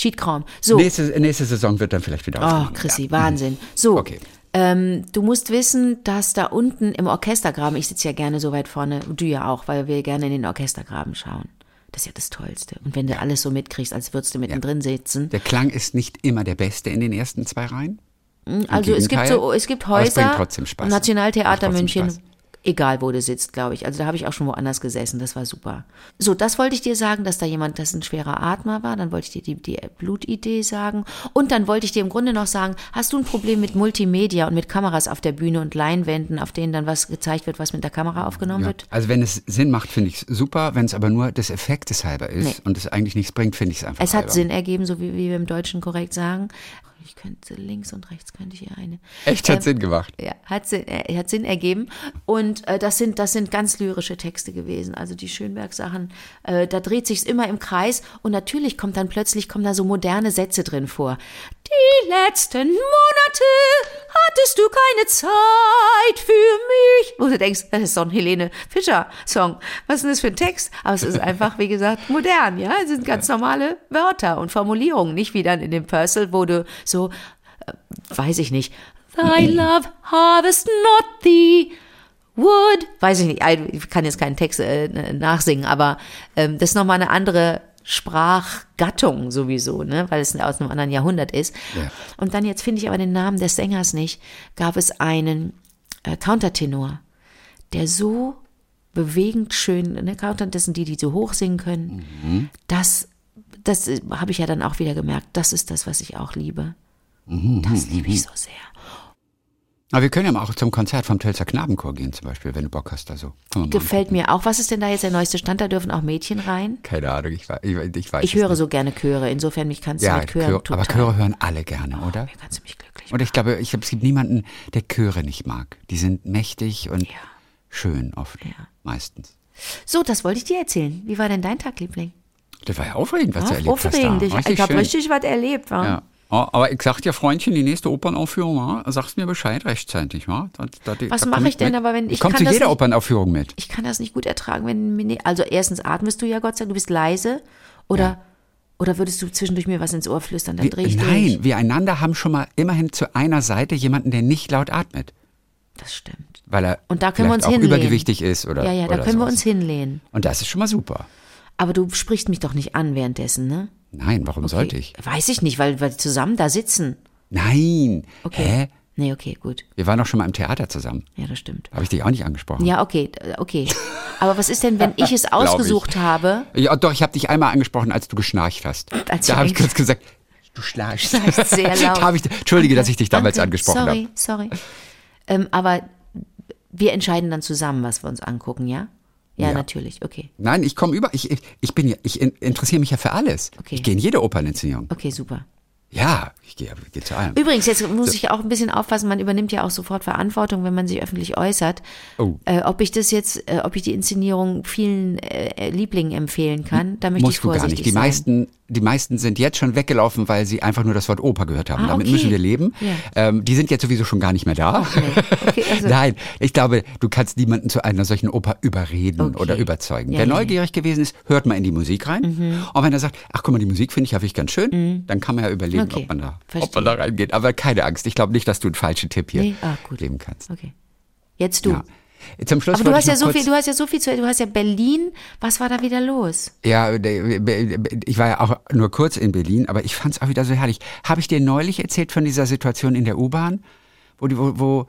Schiedkram. So. Nächste, nächste Saison wird dann vielleicht wieder Oh, aufgenommen. Chrissy, Ja. Wahnsinn. So, Okay. ähm, du musst wissen, dass da unten im Orchestergraben, ich sitze ja gerne so weit vorne, du ja auch, weil wir gerne in den Orchestergraben schauen. Das ist ja das Tollste. Und wenn du alles so mitkriegst, als würdest du mittendrin sitzen. Der Klang ist nicht immer der beste in den ersten zwei Reihen. Im Also es gibt so, es gibt Häuser, trotzdem Spaß. Nationaltheater München, Spaß. Egal wo du sitzt, glaube ich. Also da habe ich auch schon woanders gesessen, das war super. So, das wollte ich dir sagen, dass da jemand, das ein schwerer Atmer war, dann wollte ich dir die, die Blutidee sagen und dann wollte ich dir im Grunde noch sagen, hast du ein Problem mit Multimedia und mit Kameras auf der Bühne und Leinwänden, auf denen dann was gezeigt wird, was mit der Kamera aufgenommen Ja. wird? Also wenn es Sinn macht, finde ich es super. Wenn es aber nur des Effektes halber ist Nee. und es eigentlich nichts bringt, finde ich es einfach Es hat albern. Sinn ergeben, so wie, wie wir im Deutschen korrekt sagen. Ich könnte links und rechts könnte ich hier eine. Echt, hat Ähm, Sinn gemacht. Ja, hat Sinn, äh, hat Sinn ergeben. Und äh, das, sind, das sind ganz lyrische Texte gewesen. Also die Schönberg-Sachen, äh, da dreht sich's immer im Kreis und natürlich kommt dann plötzlich kommen da so moderne Sätze drin vor. Die letzten Monate keine Zeit für mich. Wo du denkst, das ist doch ein Helene Fischer-Song. Was ist denn das für ein Text? Aber es ist einfach, wie gesagt, modern, ja. Es sind ganz normale Wörter und Formulierungen, nicht wie dann in dem Purcell, wo du so äh, weiß ich nicht. Thy love harvest not the wood. Weiß ich nicht, ich kann jetzt keinen Text äh, nachsingen, aber ähm, das ist nochmal eine andere Sprachgattung sowieso, ne, weil es aus einem anderen Jahrhundert ist. Ja. Und dann jetzt finde ich aber den Namen des Sängers nicht, gab es einen äh, Countertenor, der so bewegend schön, ne, Counter, das sind die, die so hoch singen können. Das, das äh, habe ich ja dann auch wieder gemerkt, das ist das, was ich auch liebe. Das liebe ich so sehr. Aber wir können ja mal auch zum Konzert vom Tölzer Knabenchor gehen, zum Beispiel, wenn du Bock hast. Also, Gefällt mir auch. Was ist denn da jetzt der neueste Stand? Da dürfen auch Mädchen rein. Keine Ahnung, ich, weiß- ich, ich weiß Ich höre nicht. so gerne Chöre. Insofern mich kannst Ja, du mit Chören Chöre, total. aber Chöre hören alle gerne, oder? Mir kannst du mich glücklich Und ich glaube, ich glaube, es gibt niemanden, der Chöre nicht mag. Die sind mächtig und Ja. schön oft. Ja. Meistens. So, das wollte ich dir erzählen. Wie war denn dein Tag, Liebling? Das war ja aufregend, was du Ja, erlebt aufregend. hast. Da. Ich, ich habe richtig was erlebt. Wa? Ja. Aber ich sag dir, Freundchen, die nächste Opernaufführung, sagst mir Bescheid rechtzeitig, wa? Da, da, Was mache ich denn mit. aber, wenn- ich kann zu jeder nicht- Opernaufführung mit. Ich kann das nicht gut ertragen, wenn nicht, also erstens atmest du ja Gott sei Dank, du bist leise oder oder würdest du zwischendurch mir was ins Ohr flüstern, dann drehe ich Wir, nein, durch. wir einander haben schon mal immerhin zu einer Seite jemanden, der nicht laut atmet, Das stimmt. weil er Und da können wir uns auch hinlehnen. übergewichtig ist oder Ja, ja, da können wir sowas. uns hinlehnen. Und das ist schon mal super. Aber du sprichst mich doch nicht an währenddessen, ne? Nein, warum sollte ich? Weiß ich nicht, weil wir zusammen da sitzen. Nein. Okay. Hä? Nee, okay, gut. Wir waren doch schon mal im Theater zusammen. Ja, das stimmt. Habe ich dich auch nicht angesprochen. Ja, okay, okay. Aber was ist denn, wenn ich es ausgesucht habe? Ja, doch, ich habe dich einmal angesprochen, als du geschnarcht hast. Als da habe ich ich- kurz gesagt, du schnarchst. Schnarchst sehr laut. da hab ich, Entschuldige, dass ich dich damals Danke. angesprochen sorry, habe. Sorry, ähm, aber wir entscheiden dann zusammen, was wir uns angucken, ja? Ja, Ja. natürlich, okay. Nein, ich komme über. Ich, ich- ich bin ja, ich in- interessiere mich ja für alles. Okay. Ich gehe in jede Operninszenierung. Okay, super. Ja, ich gehe geh zu allem. Übrigens, jetzt muss ich auch ein bisschen aufpassen, man übernimmt ja auch sofort Verantwortung, wenn man sich öffentlich äußert. Oh. Äh, ob ich das jetzt, äh, ob ich die Inszenierung vielen äh, Lieblingen empfehlen kann, da möchte ich Musst du gar vorsichtig nicht. Die sein. meisten, die meisten sind jetzt schon weggelaufen, weil sie einfach nur das Wort Oper gehört haben. Ah, Damit okay. müssen wir leben. Ja. Ähm, die sind jetzt sowieso schon gar nicht mehr da. nee. Okay, also- Nein, ich glaube, du kannst niemanden zu einer solchen Oper überreden Okay. oder überzeugen. Ja, Wer ja, Mhm. neugierig gewesen ist, hört mal in die Musik rein. Und wenn er sagt, ach guck mal, die Musik finde ich ja wirklich ganz schön, dann kann man ja überlegen, Mhm. Okay. ob, man da, ob man da reingeht. Aber keine Angst, ich glaube nicht, dass du einen falschen Tipp hier Nee? Ah, gut. geben kannst. Okay. Jetzt du. Zum Schluss Aber du hast ja so viel, du hast ja so viel zu, du hast ja Berlin. Was war da wieder los? Ja, ich war ja auch nur kurz in Berlin, aber ich fand es auch wieder so herrlich. Habe ich dir neulich erzählt von dieser Situation in der U-Bahn, wo, wo,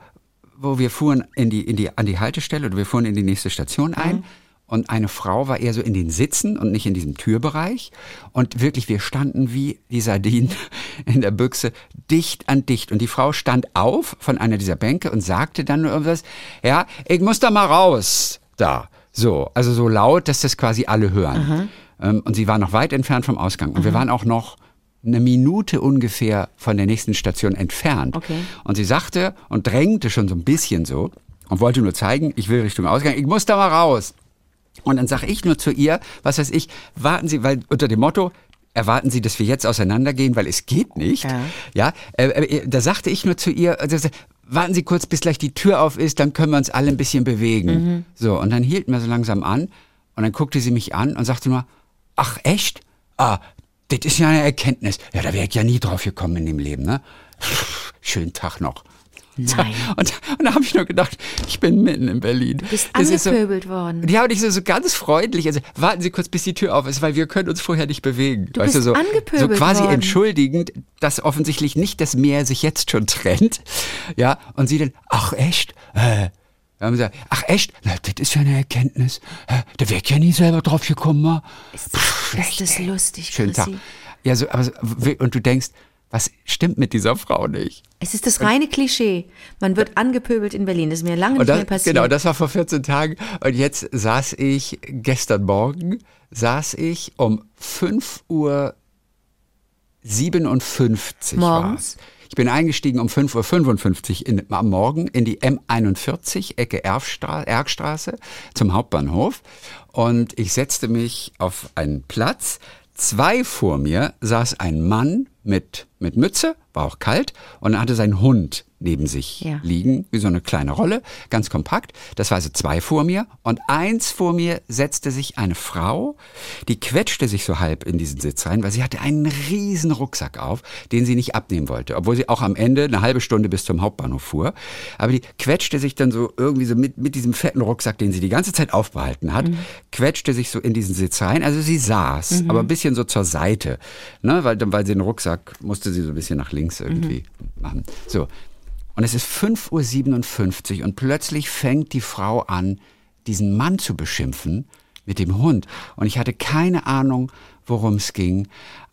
wo, wir fuhren in die, in die, an die Haltestelle oder wir fuhren in die nächste Station ein und eine Frau war eher so in den Sitzen und nicht in diesem Türbereich und wirklich, wir standen wie die Sardinen in der Büchse dicht an dicht und die Frau stand auf von einer dieser Bänke und sagte dann nur irgendwas, ja, ich muss da mal raus, da. So, also so laut, dass das quasi alle hören. Ähm, und sie war noch weit entfernt vom Ausgang. Und wir waren auch noch eine Minute ungefähr von der nächsten Station entfernt. Okay. Und sie sagte und drängte schon so ein bisschen so und wollte nur zeigen, ich will Richtung Ausgang, ich muss da mal raus. Und dann sage ich nur zu ihr, was weiß ich, warten Sie, weil unter dem Motto, erwarten Sie, dass wir jetzt auseinandergehen, weil es geht nicht. Ja. Ja, äh, äh, da sagte ich nur zu ihr, also, warten Sie kurz, bis gleich die Tür auf ist, dann können wir uns alle ein bisschen bewegen. So, und dann hielten wir so langsam an und dann guckte sie mich an und sagte nur, ach echt? Ah, das ist ja eine Erkenntnis. Ja, da wäre ich ja nie drauf gekommen in dem Leben, ne? Schönen Tag noch. Nein. Und, und da habe ich nur gedacht, ich bin mitten in Berlin. Du bist Das ist so- angepöbelt worden. ja, und ich so, so ganz freundlich. Also warten Sie kurz, bis die Tür auf ist, weil wir können uns vorher nicht bewegen. Du weißt bist du, so, angepöbelt so quasi worden. entschuldigend, dass offensichtlich nicht das Meer sich jetzt schon trennt. Ja, und sie dann, ach echt? Äh, da haben sie gesagt, ach echt? Na, das ist ja eine Erkenntnis. Da wäre ich ja nie selber drauf gekommen. Ist das, ist das lustig, Schönen Tag. Chrissy? Ja, so, aber und du denkst, was stimmt mit dieser Frau nicht? Es ist das reine Klischee. Man wird angepöbelt in Berlin. Das ist mir lange nicht das, mehr passiert. genau, das war vor 14 Tagen. Und jetzt saß ich, gestern Morgen, saß ich um 5 Uhr 57 Morgens? war's. Ich bin eingestiegen um 5.55 Uhr in, am Morgen in die M41, Ecke Erfstra Erkstraße, zum Hauptbahnhof. Und ich setzte mich auf einen Platz. Zwei vor mir saß ein Mann mit, mit Mütze, war auch kalt, und er hatte seinen Hund neben sich Ja. liegen, wie so eine kleine Rolle, ganz kompakt. Das war also zwei vor mir. Und eins vor mir setzte sich eine Frau, die quetschte sich so halb in diesen Sitz rein, weil sie hatte einen riesen Rucksack auf, den sie nicht abnehmen wollte. Obwohl sie auch am Ende eine halbe Stunde bis zum Hauptbahnhof fuhr. Aber die quetschte sich dann so irgendwie so mit, mit diesem fetten Rucksack, den sie die ganze Zeit aufbehalten hat, quetschte sich so in diesen Sitz rein. Also sie saß, aber ein bisschen so zur Seite. Ne? Weil, weil sie den Rucksack musste sie so ein bisschen nach links irgendwie machen. So. Und es ist 5.57 Uhr und plötzlich fängt die Frau an, diesen Mann zu beschimpfen mit dem Hund. Und ich hatte keine Ahnung, worum es ging.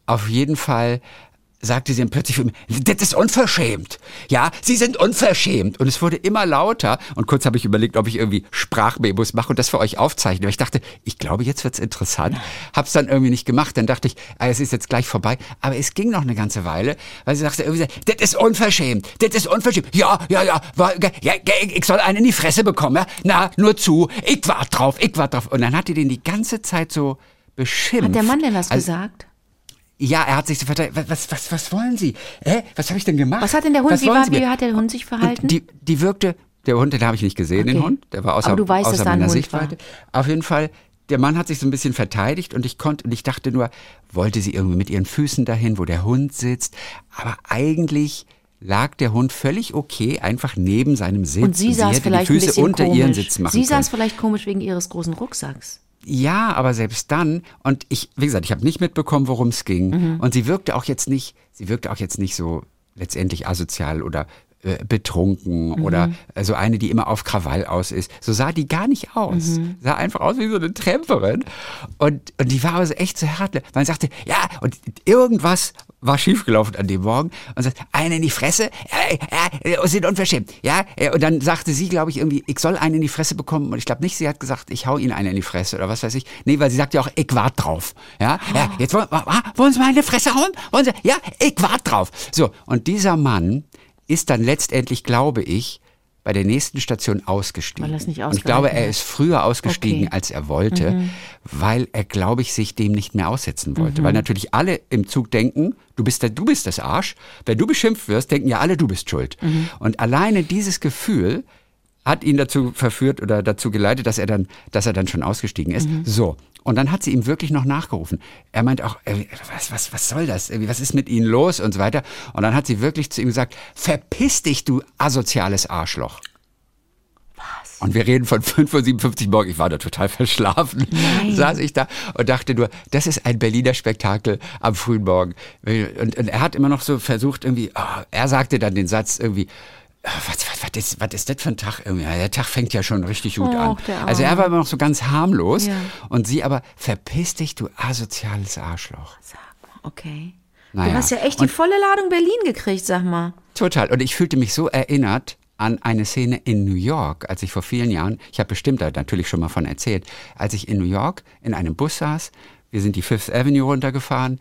Auf jeden Fall sagte sie dann plötzlich das ist unverschämt. Ja, Sie sind unverschämt. Und es wurde immer lauter. Und kurz habe ich überlegt, ob ich irgendwie Sprachmemos mache und das für euch aufzeichne. Aber ich dachte, ich glaube, jetzt wird's interessant. Hab's dann irgendwie nicht gemacht. Dann dachte ich, ah, es ist jetzt gleich vorbei. Aber es ging noch eine ganze Weile, weil sie sagte irgendwie, das ist unverschämt. Das ist unverschämt. Ja, ja, ja. War, ja, ja ich, soll einen in die Fresse bekommen. Ja? Na, nur zu. Ich wart drauf, ich wart drauf. Und dann hat die den die ganze Zeit so beschimpft. Hat der Mann denn was Also- gesagt? Ja, er hat sich so verteidigt. Was, was, was, wollen Sie? Hä? Was habe ich denn gemacht? Was hat denn der Hund, wie, war, Sie wie hat der Hund sich verhalten? Und die, die wirkte, der Hund, den habe ich nicht gesehen, den Okay. Hund. Der war außer, Aber du weißt, außer meiner Sichtweite. Auf jeden Fall, der Mann hat sich so ein bisschen verteidigt und ich konnte, und ich dachte nur, wollte sie irgendwie mit ihren Füßen dahin, wo der Hund sitzt. Aber eigentlich lag der Hund völlig okay, einfach neben seinem Sitz. und sie saß hätte vielleicht die Füße unter komisch. ihren Sitz machen sie können. saß vielleicht komisch wegen ihres großen Rucksacks. Ja, aber selbst dann, und ich, wie gesagt, ich habe nicht mitbekommen, worum es ging. Mhm. Und sie wirkte auch jetzt nicht, sie wirkte auch jetzt nicht so letztendlich asozial oder äh, betrunken oder äh, so eine, die immer auf Krawall aus ist. So sah die gar nicht aus. Sah einfach aus wie so eine Tramperin. Und, und die war also echt so härtle. Man sagte, ja, und irgendwas war schiefgelaufen an dem Morgen und sagt, einen in die Fresse, äh, äh, sind unverschämt. Ja, äh, und dann sagte sie, glaube ich, irgendwie, ich soll einen in die Fresse bekommen. Und ich glaube nicht, sie hat gesagt, ich hau ihn einen in die Fresse oder was weiß ich. Nee, weil sie sagt ja auch, ich wart drauf. Ja, ja jetzt wollen, ah, wollen Sie mal in die Fresse hauen? Wollen Sie? Ja, ich wart drauf. So, und dieser Mann ist dann letztendlich, glaube ich, bei der nächsten Station ausgestiegen. Und ich glaube, er ist früher ausgestiegen, Okay. Mhm. als er wollte, weil er, glaube ich, sich dem nicht mehr aussetzen wollte. Mhm. Weil natürlich alle im Zug denken, du bist, der, du bist das Arsch. Wenn du beschimpft wirst, denken ja alle, du bist schuld. Mhm. Und alleine dieses Gefühl hat ihn dazu verführt oder dazu geleitet, dass er dann, dass er dann schon ausgestiegen ist. Mhm. So. Und dann hat sie ihm wirklich noch nachgerufen. Er meint auch, äh, was, was, was soll das? Was ist mit Ihnen los und so weiter. Und dann hat sie wirklich zu ihm gesagt, verpiss dich, du asoziales Arschloch. Was? Und wir reden von 5.57 Uhr morgens. Ich war da total verschlafen. Saß ich da und dachte nur, das ist ein Berliner Spektakel am frühen Morgen. Und, und er hat immer noch so versucht, irgendwie, ah, er sagte dann den Satz irgendwie, was, was, was, ist, was ist das für ein Tag? Irgendwie? Der Tag fängt ja schon richtig gut an. Och, der Also er war immer noch so ganz harmlos Ja. und sie aber, verpiss dich, du asoziales Arschloch. Okay. Naja. Du hast ja echt die Und- volle Ladung Berlin gekriegt, sag mal. Total. Und ich fühlte mich so erinnert an eine Szene in New York, als ich vor vielen Jahren, ich habe bestimmt da natürlich schon mal von erzählt, als ich in New York in einem Bus saß, wir sind die Fifth Avenue runtergefahren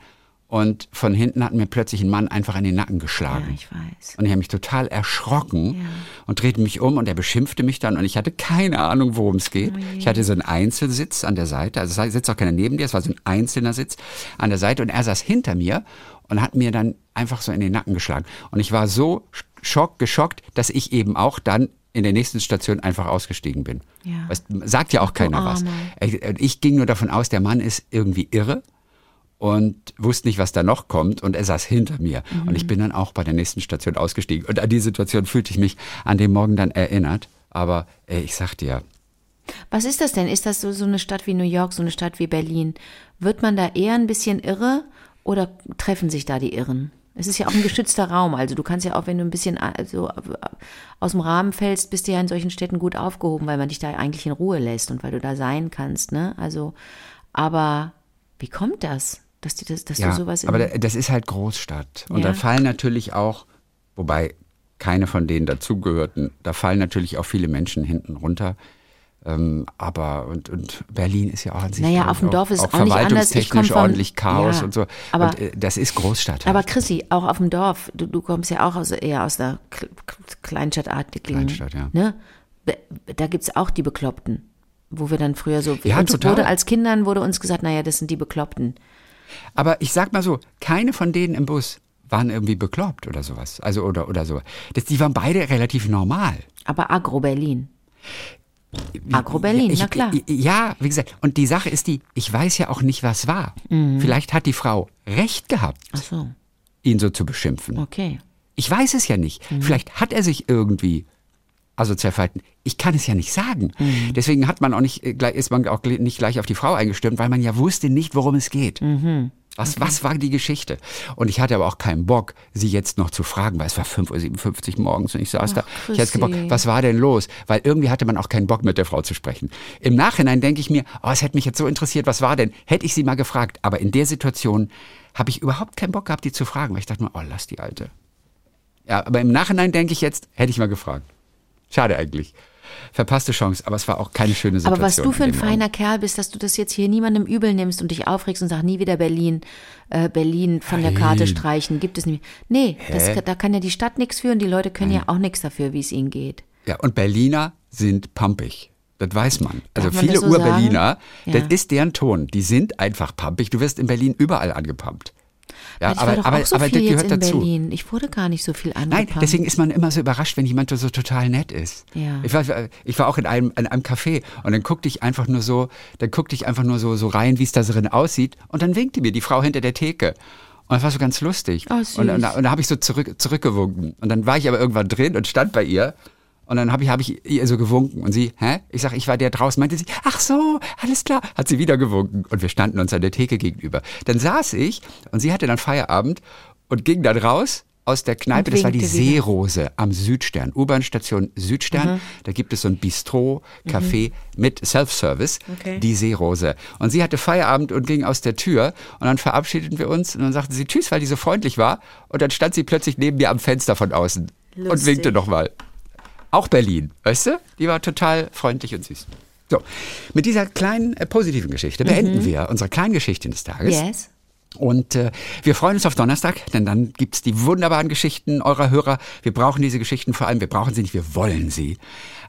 und von hinten hat mir plötzlich ein Mann einfach in den Nacken Ja, geschlagen. ich weiß. Und ich habe mich total erschrocken Ja. und drehte mich um und er beschimpfte mich dann und ich hatte keine Ahnung, worum es geht. Ich hatte so einen Einzelsitz an der Seite, also es sitzt auch keiner neben dir, es war so ein einzelner Sitz an der Seite und er saß hinter mir und hat mir dann einfach so in den Nacken geschlagen. Und ich war so schock, geschockt, dass ich eben auch dann in der nächsten Station einfach ausgestiegen bin. Ja. Weißt, sagt ja auch keiner was. Ich ging nur davon aus, der Mann ist irgendwie irre und wusste nicht, was da noch kommt und er saß hinter mir. Und ich bin dann auch bei der nächsten Station ausgestiegen. Und an die Situation fühlte ich mich an dem Morgen dann erinnert. Aber ey, ich sag dir, Was ist das denn? Ist das so, so eine Stadt wie New York, so eine Stadt wie Berlin? Wird man da eher ein bisschen irre oder treffen sich da die Irren? Es ist ja auch ein geschützter Raum. Also du kannst ja auch, wenn du ein bisschen also, aus dem Rahmen fällst, bist du ja in solchen Städten gut aufgehoben, weil man dich da eigentlich in Ruhe lässt und weil du da sein kannst. Ne? Also, aber wie kommt das, dass, die das, dass ja, du sowas aber da- das ist halt Großstadt. Und Ja. da fallen natürlich auch, wobei keine von denen dazugehörten, da fallen natürlich auch viele Menschen hinten runter. Ähm, aber und, und Berlin ist ja auch an sich Naja, auf dem Dorf ist es auch auch verwaltungstechnisch vom- ordentlich Chaos ja, und so. aber- und äh, das ist Großstadt. Aber halt. Chrissy, auch auf dem Dorf, du, du kommst ja auch aus, eher aus K- Kleinstadtartigen. Kleinstadt, ja. Ne? Da gibt's auch die Bekloppten. Wo wir dann früher so, Ja, uns total. wurde als Kindern wurde uns gesagt, naja, das sind die Bekloppten. Aber ich sag mal so, keine von denen im Bus waren irgendwie bekloppt oder sowas. Also oder oder so. Das, die waren beide relativ normal. Aber Agro-Berlin. Agro-Berlin, Ich- na klar. Ja, wie gesagt. Und die Sache ist die, ich weiß ja auch nicht, was war. Mhm. Vielleicht hat die Frau recht gehabt, so, ihn so zu beschimpfen. okay. Ich weiß es ja nicht. Mhm. Vielleicht hat er sich irgendwie asozial verhalten. Ich kann es ja nicht sagen. Mhm. Deswegen hat man auch nicht, äh, ist man auch nicht gleich auf die Frau eingestimmt, weil man ja wusste nicht, worum es geht. Mhm. Was, was war die Geschichte? Und ich hatte aber auch keinen Bock, sie jetzt noch zu fragen, weil es war 5.57 Uhr morgens und ich saß da. Ich hatte keinen. Bock, was war denn los? Weil irgendwie hatte man auch keinen Bock, mit der Frau zu sprechen. Im Nachhinein denke ich mir, oh, es hätte mich jetzt so interessiert, was war denn? Hätte ich sie mal gefragt. Aber in der Situation habe ich überhaupt keinen Bock gehabt, die zu fragen, weil ich dachte mir, oh, lass die Alte. Ja, aber im Nachhinein denke ich jetzt, hätte ich mal gefragt. Schade eigentlich. Verpasste Chance, aber es war auch keine schöne Situation. Aber was du für in ein feiner Moment. Kerl bist, dass du das jetzt hier niemandem übel nimmst und dich aufregst und sagst, nie wieder Berlin, äh, Berlin von der Karte Nein. streichen, gibt es nicht. Nee, das, da kann ja die Stadt nichts für und die Leute können ja auch nichts dafür, wie es ihnen geht. Ja, und Berliner sind pumpig. Das weiß man. Also man viele so Ur-Berliner, sagen? das Ja. ist deren Ton. Die sind einfach pumpig. Du wirst in Berlin überall angepumpt. Ja, aber, war doch aber, auch so aber viel das jetzt gehört in dazu. Berlin. Ich wurde gar nicht so viel Nein, angepumpt. deswegen ist man immer so überrascht, wenn jemand so total nett ist. Ja. Ich, war, ich war auch in einem, in einem Café und dann guckte ich einfach nur so, dann guckte ich einfach nur so, so rein, wie es da drin aussieht und dann winkte mir die Frau hinter der Theke. Und das war so ganz lustig. Oh, süß. Und, und, da- und da habe ich so zurück, zurückgewunken. Und dann war ich aber irgendwann drin und stand bei ihr. Und dann habe ich, hab ich ihr so gewunken. Und sie, hä? Ich sag, ich war der draußen. Meinte sie, ach so, alles klar. Hat sie wieder gewunken. Und wir standen uns an der Theke gegenüber. Dann saß ich und sie hatte dann Feierabend und ging dann raus aus der Kneipe, Und das war die. Seerose am Südstern, U-Bahn-Station Südstern. Da gibt es so ein Bistro, Café mit Self-Service, Okay. die Seerose. Und sie hatte Feierabend und ging aus der Tür und dann verabschiedeten wir uns und dann sagte sie Tschüss, weil die so freundlich war. Und dann stand sie plötzlich neben mir am Fenster von außen und Lustig. winkte nochmal. Auch Berlin, weißt du? Die war total freundlich und süß. So, mit dieser kleinen äh, positiven Geschichte beenden wir unsere kleinen Geschichten des Tages. Yes. Und äh, wir freuen uns auf Donnerstag, denn dann gibt's die wunderbaren Geschichten eurer Hörer. Wir brauchen diese Geschichten vor allem, wir brauchen sie nicht, wir wollen sie.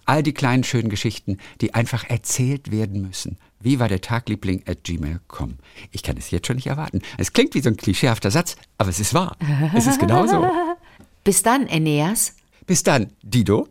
All die kleinen schönen Geschichten, die einfach erzählt werden müssen. Wie war der Tagliebling at gmail.com? Ich kann es jetzt schon nicht erwarten. Es klingt wie so ein klischeehafter Satz, aber es ist wahr. Es ist genauso. Bis dann, Eneas. Bis dann, Dido.